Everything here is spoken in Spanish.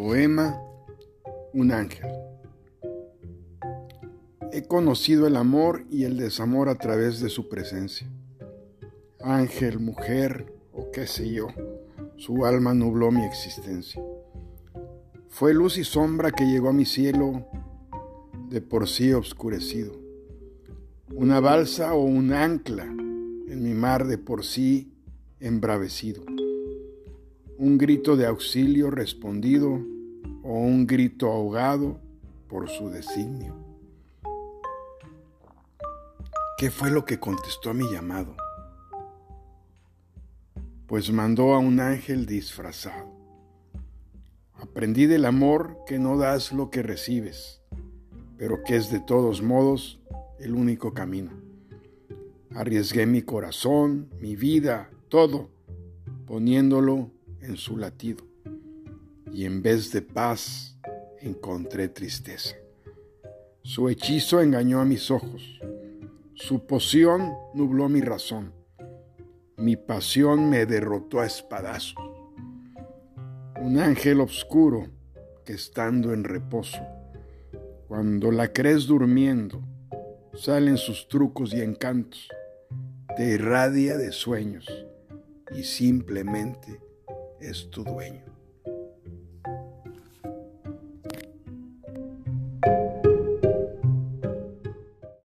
Poema Un ángel. He conocido el amor y el desamor a través de su presencia. Ángel, mujer o qué sé yo, su alma nubló mi existencia. Fue luz y sombra que llegó a mi cielo de por sí obscurecido. Una balsa o un ancla en mi mar de por sí embravecido un grito de auxilio respondido o un grito ahogado por su designio. ¿Qué fue lo que contestó a mi llamado? Pues mandó a un ángel disfrazado. Aprendí del amor que no das lo que recibes, pero que es de todos modos el único camino. Arriesgué mi corazón, mi vida, todo, poniéndolo en su latido, y en vez de paz encontré tristeza. Su hechizo engañó a mis ojos, su poción nubló mi razón, mi pasión me derrotó a espadazos. Un ángel oscuro que estando en reposo, cuando la crees durmiendo, salen sus trucos y encantos, te irradia de sueños y simplemente es tu dueño.